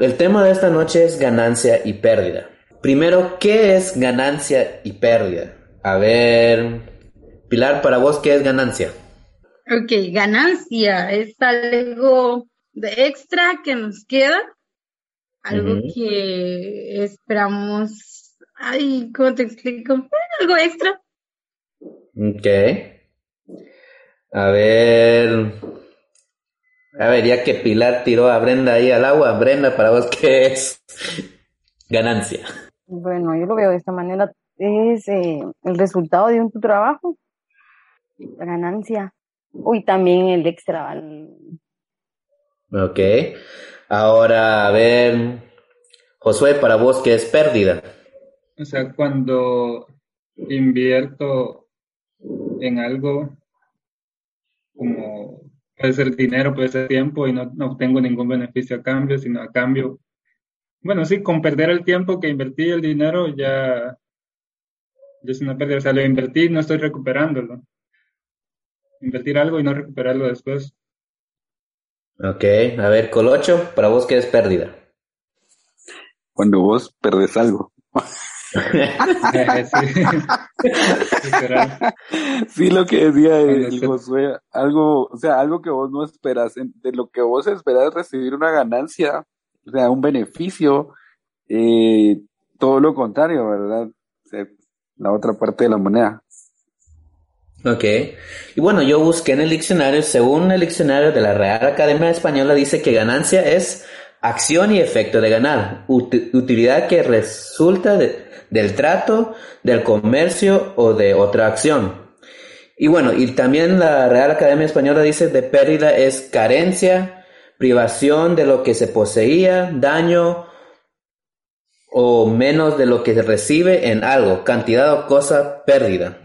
El tema de esta noche es ganancia y pérdida. Primero, ¿qué es ganancia y pérdida? A ver, Pilar, para vos, ¿qué es ganancia? Ok, ganancia es algo de extra que nos queda, algo que esperamos, ay, ¿cómo te explico? algo extra. Ok. A ver, a ver, ya que Pilar tiró a Brenda ahí al agua, Brenda, para vos, ¿qué es ganancia? Bueno, yo lo veo de esta manera, es eh, el resultado de un tu trabajo, la ganancia, uy, también el extra. Ok, ahora, a ver, Josué, para vos, ¿qué es pérdida? O sea, cuando invierto en algo como puede ser dinero, puede ser tiempo y no, no obtengo ningún beneficio a cambio, sino a cambio, bueno, sí, con perder el tiempo que invertí el dinero ya, ya es una pérdida, o sea, lo invertí no estoy recuperándolo. Invertir algo y no recuperarlo después. Ok, a ver, Colocho, para vos, ¿qué es pérdida? Cuando vos perdés algo. sí. lo que decía el Josué, algo, o sea, algo que vos no esperas, de lo que vos esperas recibir una ganancia, o sea, un beneficio, eh, todo lo contrario, ¿verdad? la otra parte de la moneda. Ok. Y bueno, yo busqué en el diccionario, según el diccionario de la Real Academia Española, dice que ganancia es acción y efecto de ganar, utilidad que resulta de, del trato, del comercio o de otra acción. Y bueno, y también la Real Academia Española dice de pérdida es carencia, privación de lo que se poseía, daño o menos de lo que se recibe en algo, cantidad o cosa, pérdida.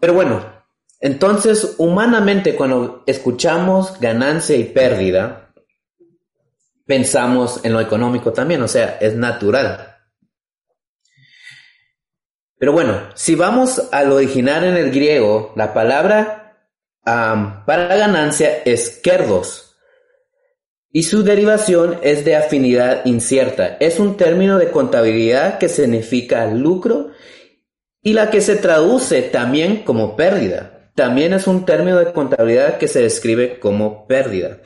Pero bueno, entonces humanamente cuando escuchamos ganancia y pérdida, pensamos en lo económico también, o sea, es natural. Pero bueno, si vamos al original en el griego, la palabra para ganancia es kerdos y su derivación es de afinidad incierta. Es un término de contabilidad que significa lucro y la que se traduce también como pérdida. También es un término de contabilidad que se describe como pérdida.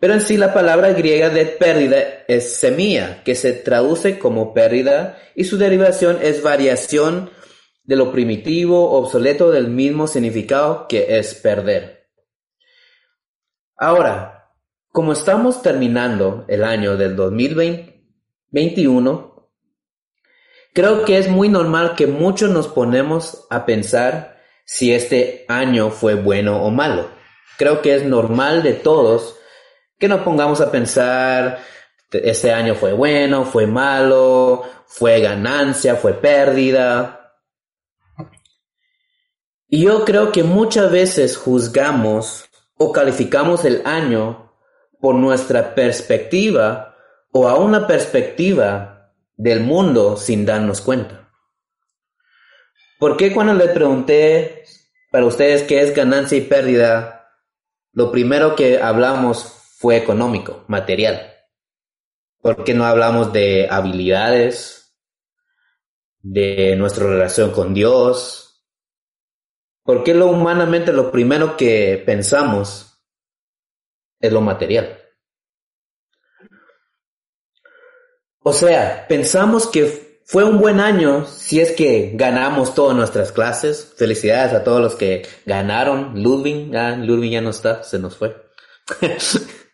Pero en sí la palabra griega de pérdida es semilla, que se traduce como pérdida y su derivación es variación de lo primitivo, obsoleto del mismo significado que es perder. Ahora, como estamos terminando el año del 2021, creo que es muy normal que muchos nos ponemos a pensar si este año fue bueno o malo. Creo que es normal de todos que nos pongamos a pensar, este año fue bueno, fue malo, fue ganancia, fue pérdida. Y yo creo que muchas veces juzgamos o calificamos el año por nuestra perspectiva o a una perspectiva del mundo sin darnos cuenta. ¿Por qué cuando le pregunté para ustedes qué es ganancia y pérdida, lo primero que hablamos fue económico, material. ¿Por qué no hablamos de habilidades, de nuestra relación con Dios? ¿Por qué lo humanamente lo primero que pensamos es lo material? O sea, pensamos que fue un buen año si es que ganamos todas nuestras clases. Felicidades a todos los que ganaron. Ludwig, ah, Ludwig ya no está, se nos fue.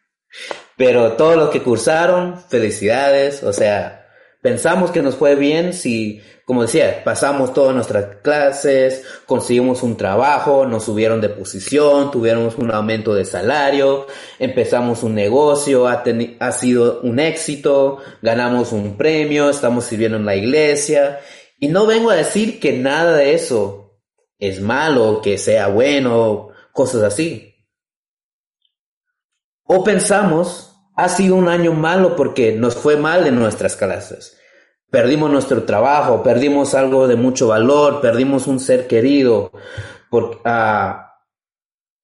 Pero todos los que cursaron, felicidades, o sea, pensamos que nos fue bien si, como decía, pasamos todas nuestras clases, conseguimos un trabajo, nos subieron de posición, tuvimos un aumento de salario, empezamos un negocio, ha, ha sido un éxito, ganamos un premio, estamos sirviendo en la iglesia. Y no vengo a decir que nada de eso es malo, que sea bueno, cosas así. O pensamos, ha sido un año malo porque nos fue mal en nuestras clases. Perdimos nuestro trabajo, perdimos algo de mucho valor, perdimos un ser querido. Por, ah,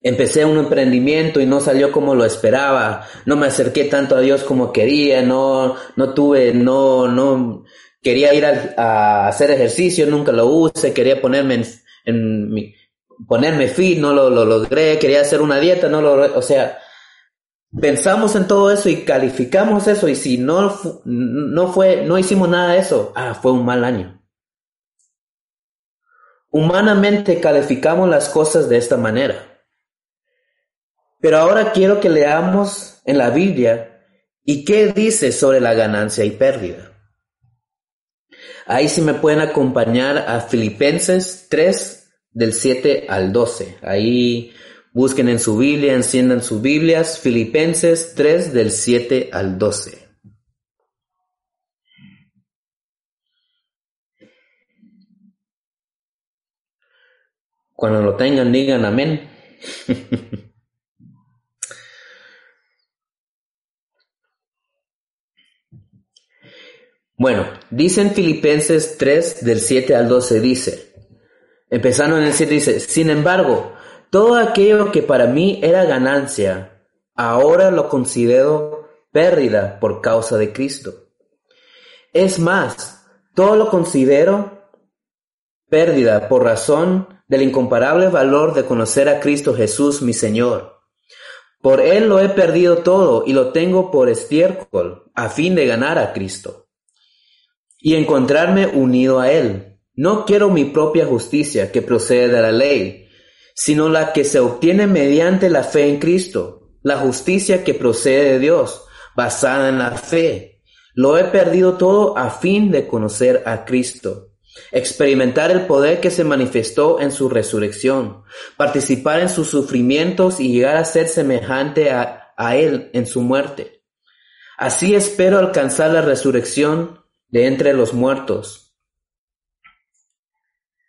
empecé un emprendimiento y no salió como lo esperaba, no me acerqué tanto a Dios como quería, no, no tuve, no, no, quería ir a, hacer ejercicio, nunca lo usé, quería ponerme en, mi, ponerme fit, no lo, lo, logré, quería hacer una dieta, no lo, o sea, pensamos en todo eso y calificamos eso y si no, no fue, no hicimos nada de eso, ah, fue un mal año. Humanamente calificamos las cosas de esta manera. Pero ahora quiero que leamos en la Biblia y qué dice sobre la ganancia y pérdida. Ahí sí me pueden acompañar a Filipenses 3 del 7 al 12. Ahí busquen en su Biblia, enciendan sus Biblias, Filipenses 3 del 7 al 12. Cuando lo tengan, digan amén. Bueno, dice en Filipenses 3 del 7 al 12, dice, empezando en el 7 dice, sin embargo, todo aquello que para mí era ganancia, ahora lo considero pérdida por causa de Cristo. Es más, todo lo considero pérdida por razón del incomparable valor de conocer a Cristo Jesús mi Señor. Por Él lo he perdido todo y lo tengo por estiércol, a fin de ganar a Cristo y encontrarme unido a Él. No quiero mi propia justicia que procede de la ley, sino la que se obtiene mediante la fe en Cristo, la justicia que procede de Dios, basada en la fe. Lo he perdido todo a fin de conocer a Cristo, experimentar el poder que se manifestó en su resurrección, participar en sus sufrimientos y llegar a ser semejante a, Él en su muerte. Así espero alcanzar la resurrección de entre los muertos.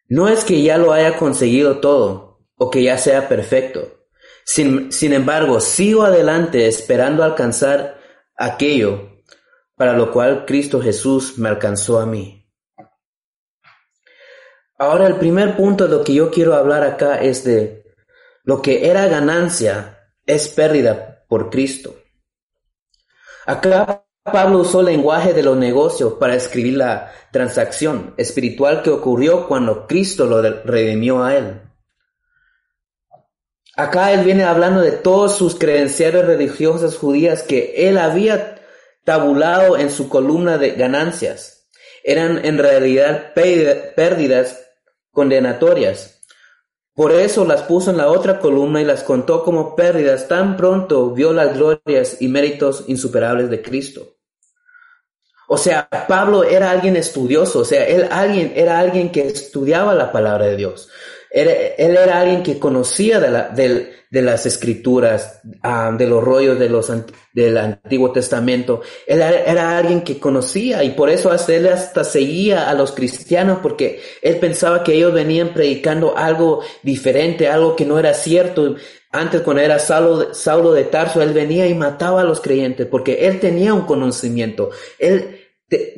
No es que ya lo haya conseguido todo o que ya sea perfecto. Sin, sin embargo, sigo adelante esperando alcanzar aquello para lo cual Cristo Jesús me alcanzó a mí. Ahora el primer punto de lo que yo quiero hablar acá es de lo que era ganancia es pérdida por Cristo. Acá Pablo usó el lenguaje de los negocios para escribir la transacción espiritual que ocurrió cuando Cristo lo redimió a él. Acá él viene hablando de todas sus credenciales religiosas judías que él había tabulado en su columna de ganancias. Eran en realidad pérdidas condenatorias. Por eso las puso en la otra columna y las contó como pérdidas tan pronto vio las glorias y méritos insuperables de Cristo. O sea, Pablo era alguien estudioso, o sea, él alguien, era alguien que estudiaba la palabra de Dios. Él, era alguien que conocía de, la, de, las escrituras, ah, de los rollos de los, del Antiguo Testamento. Él era, alguien que conocía y por eso hasta él hasta seguía a los cristianos porque él pensaba que ellos venían predicando algo diferente, algo que no era cierto. Antes cuando era Saulo, Saulo de Tarso, él venía y mataba a los creyentes porque él tenía un conocimiento. Él,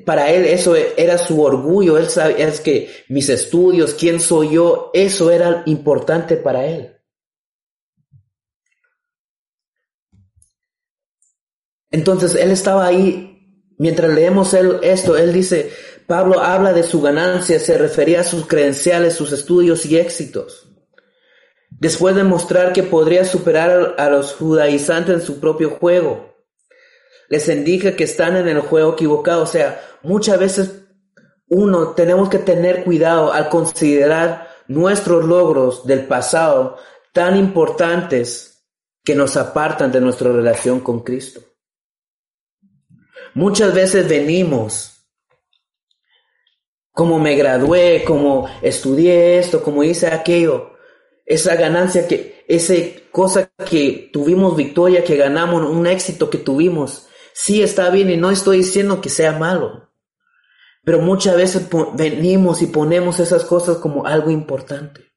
para él eso era su orgullo, él sabía es que mis estudios, quién soy yo, eso era importante para él. Entonces él estaba ahí, mientras leemos esto, él dice, Pablo habla de su ganancia, se refería a sus credenciales, sus estudios y éxitos. Después de mostrar que podría superar a los judaizantes en su propio juego, les indica que están en el juego equivocado. O sea, muchas veces uno tenemos que tener cuidado al considerar nuestros logros del pasado tan importantes que nos apartan de nuestra relación con Cristo. Muchas veces venimos como me gradué, como estudié esto, como hice aquello, esa ganancia que, esa cosa que tuvimos victoria, que ganamos, un éxito que tuvimos, Sí, está bien y no estoy diciendo que sea malo. Pero muchas veces venimos y ponemos esas cosas como algo importante.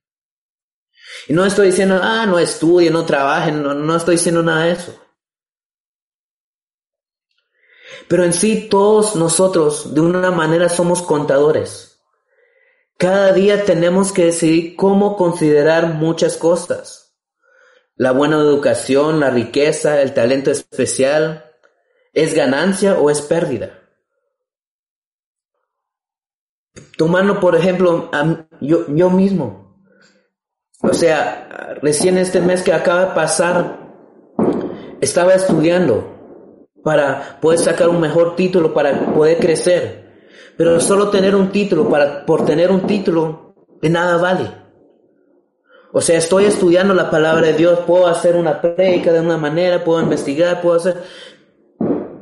Y no estoy diciendo, ah, no estudien, no trabajen, no, no estoy diciendo nada de eso. Pero en sí todos nosotros de una manera somos contadores. Cada día tenemos que decidir cómo considerar muchas cosas. la buena educación, la riqueza, el talento especial, ¿es ganancia o es pérdida? Tomando, por ejemplo, yo, yo mismo. O sea, recién este mes que acaba de pasar, estaba estudiando para poder sacar un mejor título, para poder crecer. Pero solo tener un título, para, por tener un título, de nada vale. O sea, estoy estudiando la palabra de Dios, puedo hacer una predica de una manera, puedo investigar, puedo hacer...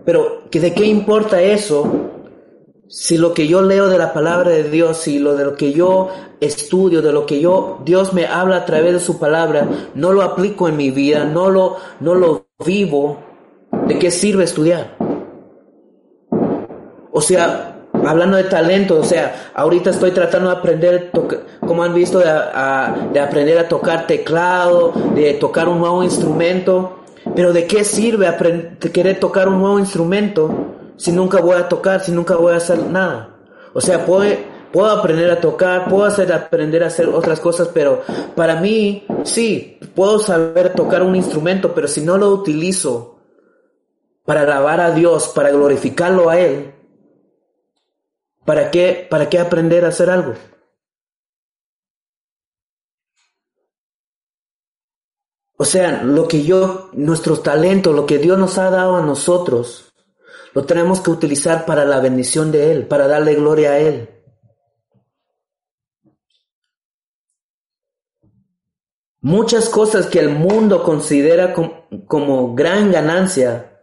Pero, ¿de qué importa eso si lo que yo leo de la palabra de Dios, si lo de lo que yo estudio, de lo que yo, Dios me habla a través de su palabra, no lo aplico en mi vida, no lo, no lo vivo, ¿de qué sirve estudiar? O sea, hablando de talento, o sea, ahorita estoy tratando de aprender, como han visto, de, de aprender a tocar teclado, de tocar un nuevo instrumento, pero ¿de qué sirve querer tocar un nuevo instrumento? si nunca voy a tocar, si nunca voy a hacer nada? O sea, puedo, puedo aprender a tocar, puedo hacer, aprender a hacer otras cosas, pero para mí, sí, puedo saber tocar un instrumento, pero si no lo utilizo para alabar a Dios, para glorificarlo a Él, ¿para qué, para qué aprender a hacer algo? O sea, lo que yo, nuestros talentos, lo que Dios nos ha dado a nosotros, lo tenemos que utilizar para la bendición de Él, para darle gloria a Él. Muchas cosas que el mundo considera como, gran ganancia,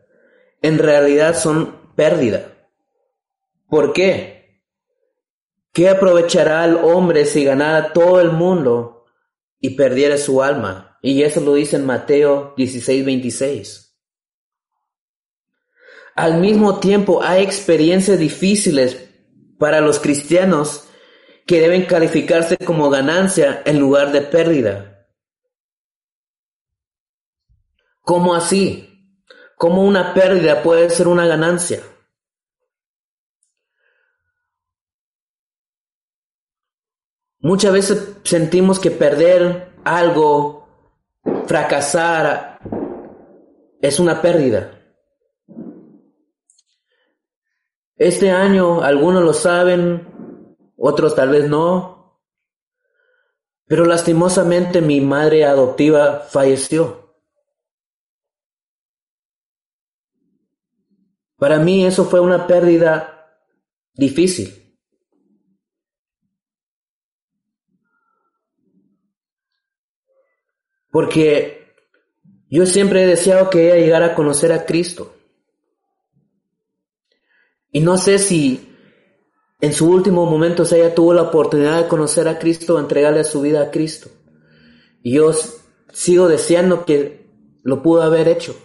en realidad son pérdida. ¿Por qué? ¿Qué aprovechará el hombre si ganara todo el mundo y perdiera su alma? Y eso lo dice en Mateo 16, 26. Al mismo tiempo hay experiencias difíciles para los cristianos que deben calificarse como ganancia en lugar de pérdida. ¿Cómo así? ¿Cómo una pérdida puede ser una ganancia? Muchas veces sentimos que perder algo, fracasar, es una pérdida. Este año algunos lo saben, otros tal vez no, pero lastimosamente mi madre adoptiva falleció. Para mí eso fue una pérdida difícil. Porque yo siempre he deseado que ella llegara a conocer a Cristo. Y no sé si en su último momento ella tuvo la oportunidad de conocer a Cristo, entregarle su vida a Cristo. Y yo sigo deseando que lo pudo haber hecho.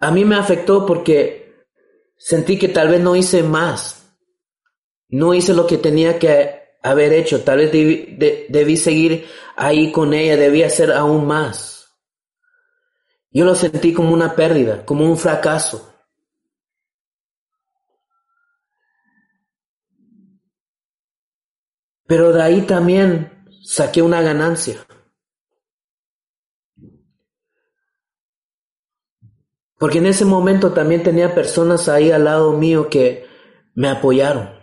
A mí me afectó porque sentí que tal vez no hice más. No hice lo que tenía que haber hecho. Tal vez debí, seguir ahí con ella, debí hacer aún más. Yo lo sentí como una pérdida, como un fracaso. Pero de ahí también saqué una ganancia. Porque en ese momento también tenía personas ahí al lado mío que me apoyaron.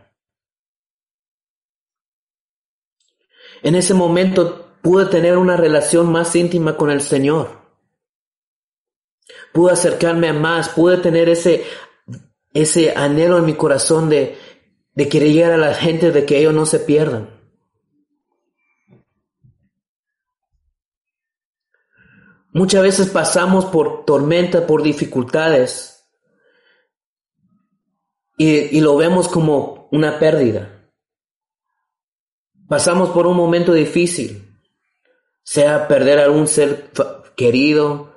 En ese momento pude tener una relación más íntima con el Señor pude acercarme a más, pude tener ese, ese anhelo en mi corazón de, de querer llegar a la gente, de que ellos no se pierdan. Muchas veces pasamos por tormenta, por dificultades y, y, lo vemos como una pérdida. Pasamos por un momento difícil, sea perder a algún ser querido,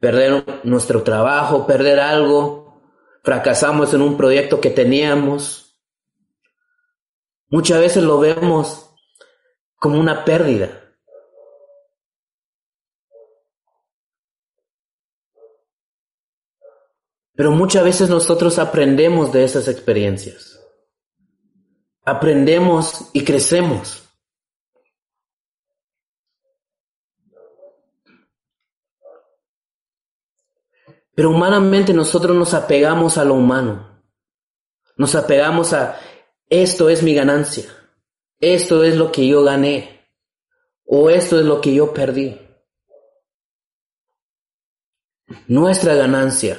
perder nuestro trabajo, perder algo, fracasamos en un proyecto que teníamos. Muchas veces lo vemos como una pérdida. Pero muchas veces nosotros aprendemos de esas experiencias. Aprendemos y crecemos. Pero humanamente nosotros nos apegamos a lo humano. Nos apegamos a esto es mi ganancia. Esto es lo que yo gané. O esto es lo que yo perdí. Nuestra ganancia.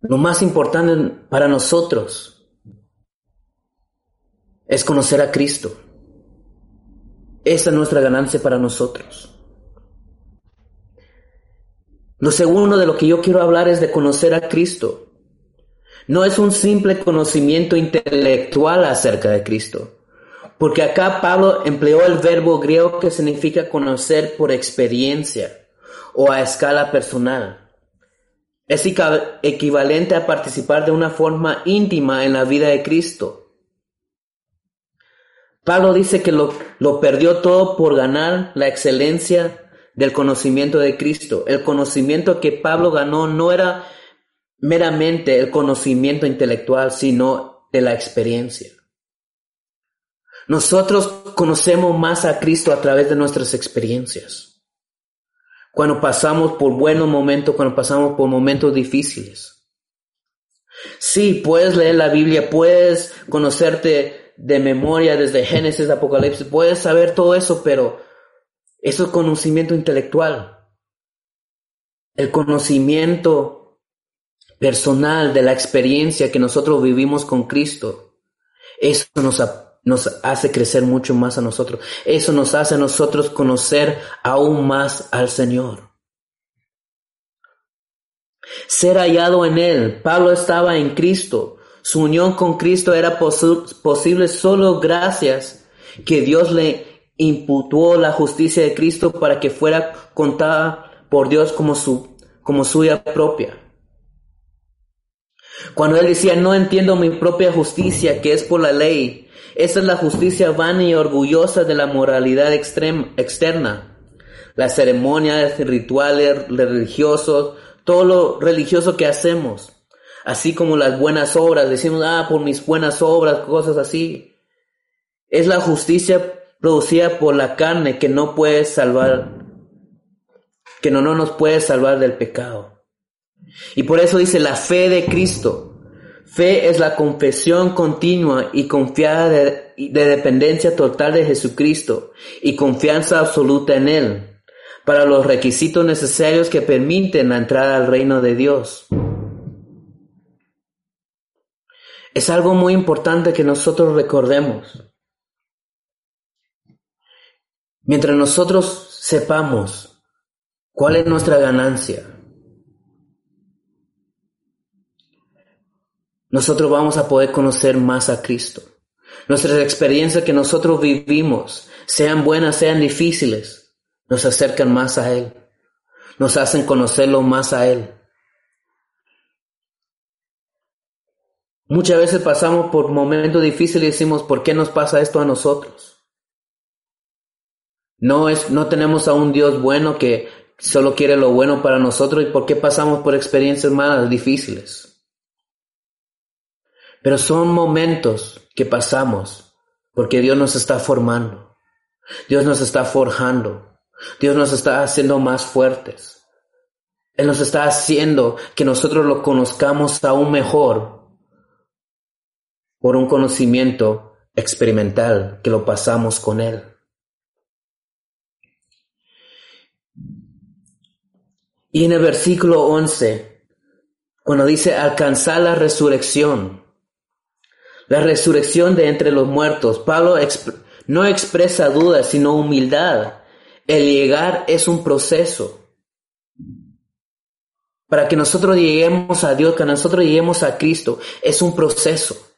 Lo más importante para nosotros es conocer a Cristo. Esa es nuestra ganancia para nosotros. Lo segundo de lo que yo quiero hablar es de conocer a Cristo. No es un simple conocimiento intelectual acerca de Cristo, porque acá Pablo empleó el verbo griego que significa conocer por experiencia o a escala personal. Es equivalente a participar de una forma íntima en la vida de Cristo. Pablo dice que lo, perdió todo por ganar la excelencia del conocimiento de Cristo. El conocimiento que Pablo ganó no era meramente el conocimiento intelectual, sino de la experiencia. Nosotros conocemos más a Cristo a través de nuestras experiencias. Cuando pasamos por buenos momentos, cuando pasamos por momentos difíciles. Sí, puedes leer la Biblia, puedes conocerte de memoria desde Génesis, Apocalipsis, puedes saber todo eso, pero eso es conocimiento intelectual. El conocimiento personal de la experiencia que nosotros vivimos con Cristo. Eso nos, nos hace crecer mucho más a nosotros. Eso nos hace a nosotros conocer aún más al Señor. Ser hallado en Él. Pablo estaba en Cristo. Su unión con Cristo era posible solo gracias que Dios le imputó la justicia de Cristo para que fuera contada por Dios como, su, como suya propia. Cuando él decía, no entiendo mi propia justicia, que es por la ley, esa es la justicia vana y orgullosa de la moralidad externa. Las ceremonias, rituales religiosos, todo lo religioso que hacemos, así como las buenas obras, decimos, ah, por mis buenas obras, cosas así. Es la justicia producida por la carne que no puede salvar, que no, no nos puede salvar del pecado. Y por eso dice la fe de Cristo. Fe es la confesión continua y confiada de, de dependencia total de Jesucristo y confianza absoluta en Él para los requisitos necesarios que permiten la entrada al reino de Dios. Es algo muy importante que nosotros recordemos. Mientras nosotros sepamos cuál es nuestra ganancia, nosotros vamos a poder conocer más a Cristo. Nuestras experiencias que nosotros vivimos, sean buenas, sean difíciles, nos acercan más a Él, nos hacen conocerlo más a Él. Muchas veces pasamos por momentos difíciles y decimos, ¿por qué nos pasa esto a nosotros? No es, no tenemos a un Dios bueno que solo quiere lo bueno para nosotros y por qué pasamos por experiencias más difíciles. Pero son momentos que pasamos porque Dios nos está formando. Dios nos está forjando. Dios nos está haciendo más fuertes. Él nos está haciendo que nosotros lo conozcamos aún mejor por un conocimiento experimental que lo pasamos con Él. Y en el versículo 11, cuando dice alcanzar la resurrección, la resurrección de entre los muertos, Pablo no expresa duda, sino humildad. El llegar es un proceso. Para que nosotros lleguemos a Dios, que nosotros lleguemos a Cristo, es un proceso.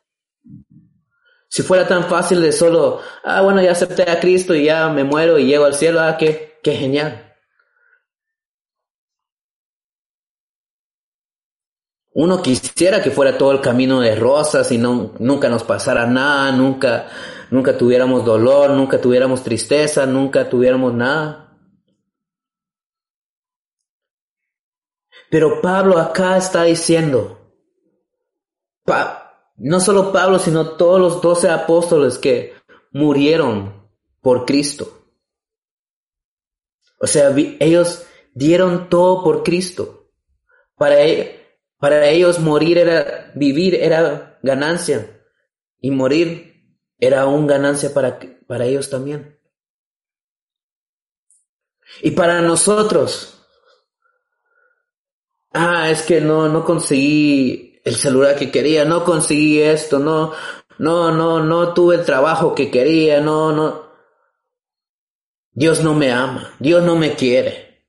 Si fuera tan fácil de solo, ah, bueno, ya acepté a Cristo y ya me muero y llego al cielo, ah, qué, qué genial. Uno quisiera que fuera todo el camino de rosas y no, nunca nos pasara nada, nunca, nunca tuviéramos dolor, nunca tuviéramos tristeza, nunca tuviéramos nada. Pero Pablo acá está diciendo, no solo Pablo, sino todos los doce apóstoles que murieron por Cristo. O sea, ellos dieron todo por Cristo. Para, e, para ellos morir era, vivir era ganancia y morir era aún ganancia para, para ellos también. Y para nosotros, ah, es que no, no conseguí el celular que quería, no conseguí esto, no, no, no, no tuve el trabajo que quería, no, no. Dios no me ama, Dios no me quiere.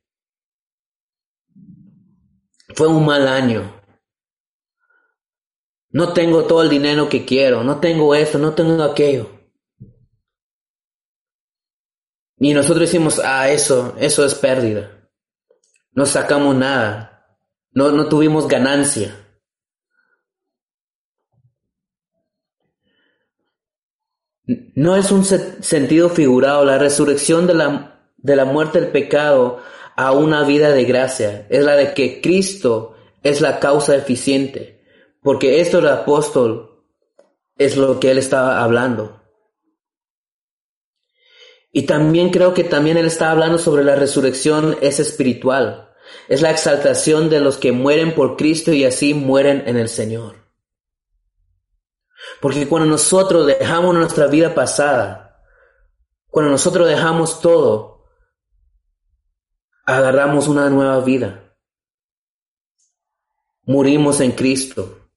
Fue un mal año. No tengo todo el dinero que quiero, no tengo esto, no tengo aquello. Y nosotros decimos, ah, eso, eso es pérdida. No sacamos nada. No, no tuvimos ganancia. No es un sentido figurado la resurrección de la, de la muerte del pecado a una vida de gracia. Es la de que Cristo es la causa eficiente. Porque esto el apóstol es lo que él estaba hablando. Y también creo que también él está hablando sobre la resurrección es espiritual. Es la exaltación de los que mueren por Cristo y así mueren en el Señor. Porque cuando nosotros dejamos nuestra vida pasada, cuando nosotros dejamos todo, agarramos una nueva vida. Murimos en Cristo.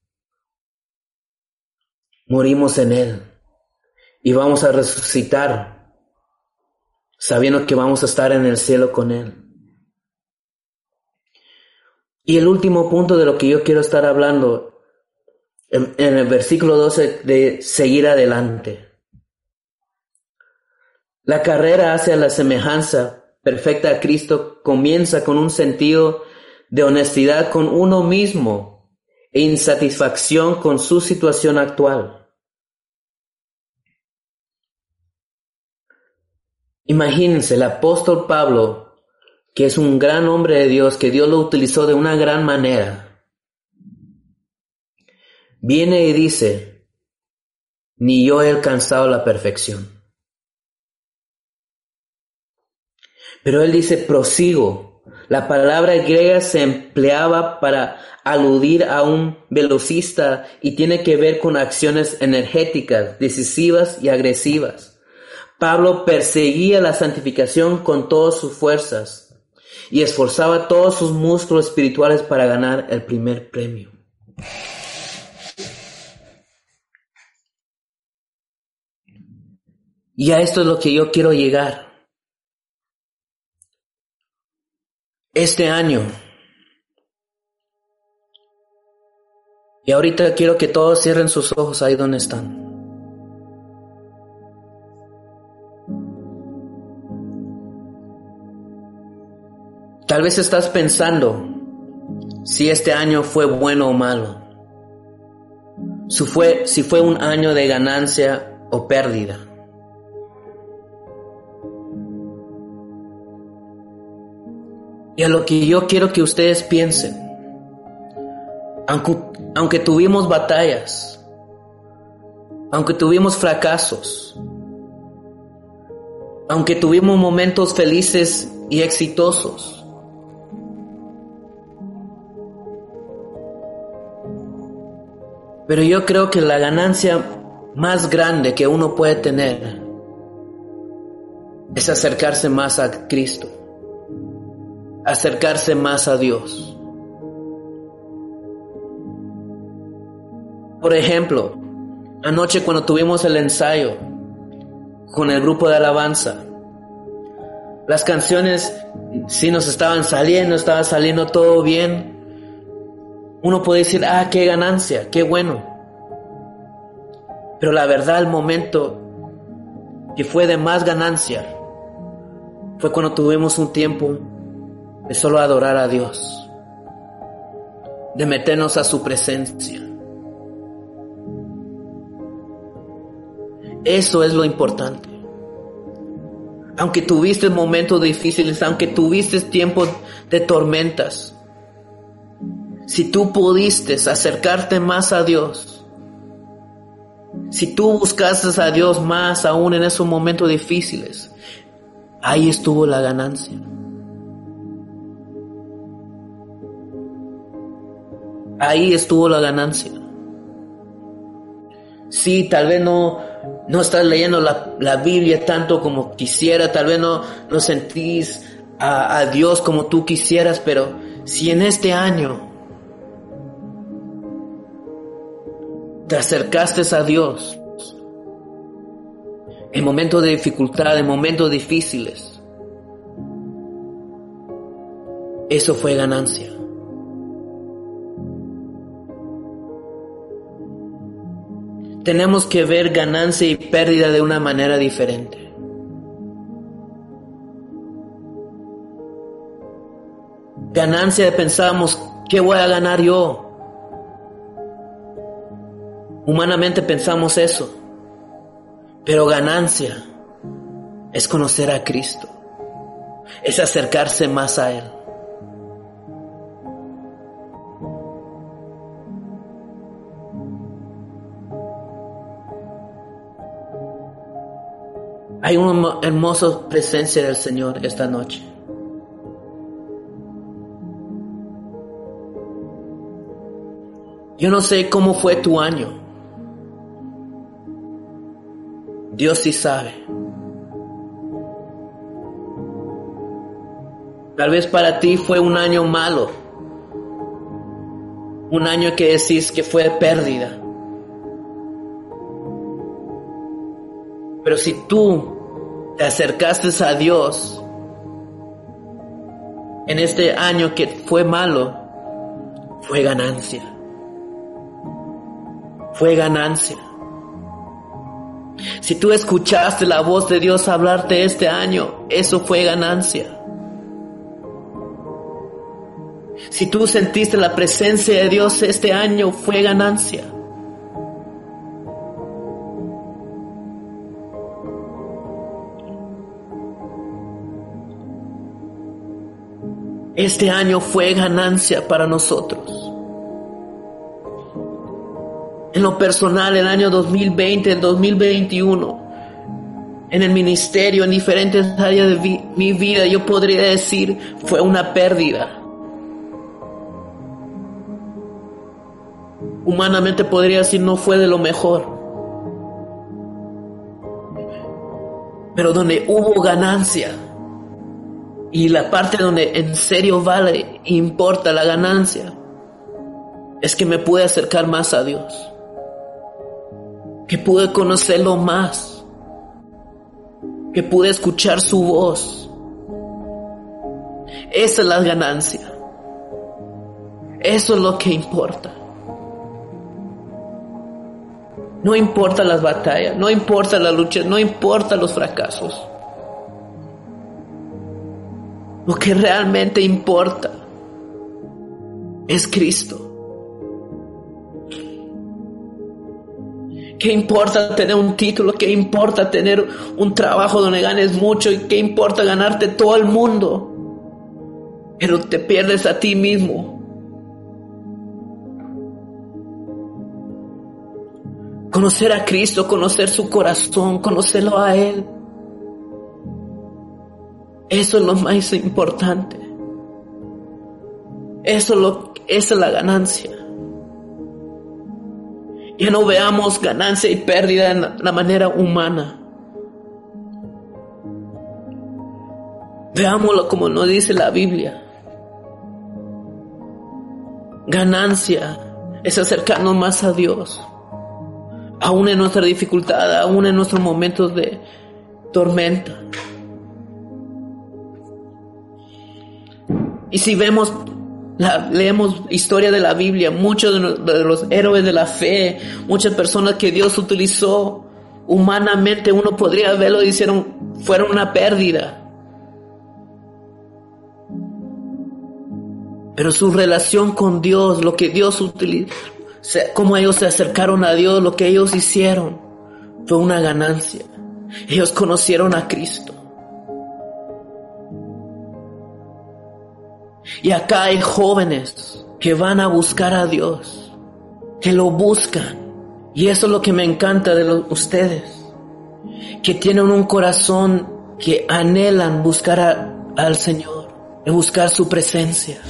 Morimos en Él. Y vamos a resucitar sabiendo que vamos a estar en el cielo con Él. Y el último punto de lo que yo quiero estar hablando, en, el versículo 12, de seguir adelante. La carrera hacia la semejanza perfecta a Cristo comienza con un sentido de honestidad con uno mismo e insatisfacción con su situación actual. Imagínense, el apóstol Pablo, que es un gran hombre de Dios, que Dios lo utilizó de una gran manera, viene y dice, ni yo he alcanzado la perfección. Pero él dice, prosigo. La palabra griega se empleaba para aludir a un velocista y tiene que ver con acciones energéticas, decisivas y agresivas. Pablo perseguía la santificación con todas sus fuerzas y esforzaba todos sus músculos espirituales para ganar el primer premio. Y a esto es lo que yo quiero llegar. Este año. Y ahorita quiero que todos cierren sus ojos ahí donde están. Tal vez estás pensando si este año fue bueno o malo, si fue, un año de ganancia o pérdida. Y a lo que yo quiero que ustedes piensen, aunque, tuvimos batallas, aunque tuvimos fracasos, aunque tuvimos momentos felices y exitosos, Pero yo creo que la ganancia más grande que uno puede tener es acercarse más a Cristo, acercarse más a Dios. Por ejemplo, anoche cuando tuvimos el ensayo con el grupo de alabanza, las canciones sí nos estaban saliendo, estaba saliendo todo bien, uno puede decir, ah, qué ganancia, qué bueno. Pero la verdad, el momento que fue de más ganancia fue cuando tuvimos un tiempo de solo adorar a Dios, de meternos a su presencia. Eso es lo importante. Aunque tuviste momentos difíciles, aunque tuviste tiempos de tormentas, si tú pudiste acercarte más a Dios, si tú buscaste a Dios más aún en esos momentos difíciles, ahí estuvo la ganancia. Ahí estuvo la ganancia. Sí, tal vez no, no estás leyendo la, Biblia tanto como quisiera, tal vez no, no sentís a, a Dios como tú quisieras, pero si en este año te acercaste a Dios, en momentos de dificultad, en momentos difíciles, eso fue ganancia. Tenemos que ver ganancia y pérdida de una manera diferente. Ganancia pensamos, ¿qué voy a ganar yo? Humanamente pensamos eso, pero ganancia es conocer a Cristo, es acercarse más a Él. Hay una hermosa presencia del Señor esta noche. Yo no sé cómo fue tu año. Dios sí sabe. Tal vez para ti fue un año malo. Un año que decís que fue pérdida. Pero si tú te acercaste a Dios en este año que fue malo, fue ganancia. Fue ganancia. Si tú escuchaste la voz de Dios hablarte este año, eso fue ganancia. Si tú sentiste la presencia de Dios este año, fue ganancia. Este año fue ganancia para nosotros. En lo personal, el año 2020, el 2021, en el ministerio, en diferentes áreas de mi vida, yo podría decir fue una pérdida. Humanamente podría decir no fue de lo mejor. Pero donde hubo ganancia, y la parte donde en serio vale, importa la ganancia, es que me pude acercar más a Dios. Que pude conocerlo más. Que pude escuchar su voz. Esa es la ganancia. Eso es lo que importa. No importa las batallas, no importa la lucha, no importa los fracasos. Lo que realmente importa es Cristo. ¿Qué importa tener un título? ¿Qué importa tener un trabajo donde ganes mucho? ¿Y qué importa ganarte todo el mundo? Pero te pierdes a ti mismo. Conocer a Cristo, conocer su corazón, conocerlo a Él. Eso es lo más importante. Eso es lo, es la ganancia. Ya no veamos ganancia y pérdida en la manera humana. Veámoslo como nos dice la Biblia. Ganancia es acercarnos más a Dios. Aún en nuestra dificultad, aún en nuestros momentos de tormenta. Y si vemos, leemos historia de la Biblia, muchos de, los héroes de la fe, muchas personas que Dios utilizó humanamente, uno podría verlo y hicieron, fueron una pérdida. Pero su relación con Dios, lo que Dios utilizó, cómo ellos se acercaron a Dios, lo que ellos hicieron, fue una ganancia. Ellos conocieron a Cristo. Y acá hay jóvenes que van a buscar a Dios, que lo buscan. Y eso es lo que me encanta de ustedes, que tienen un corazón que anhelan buscar al Señor, de buscar su presencia.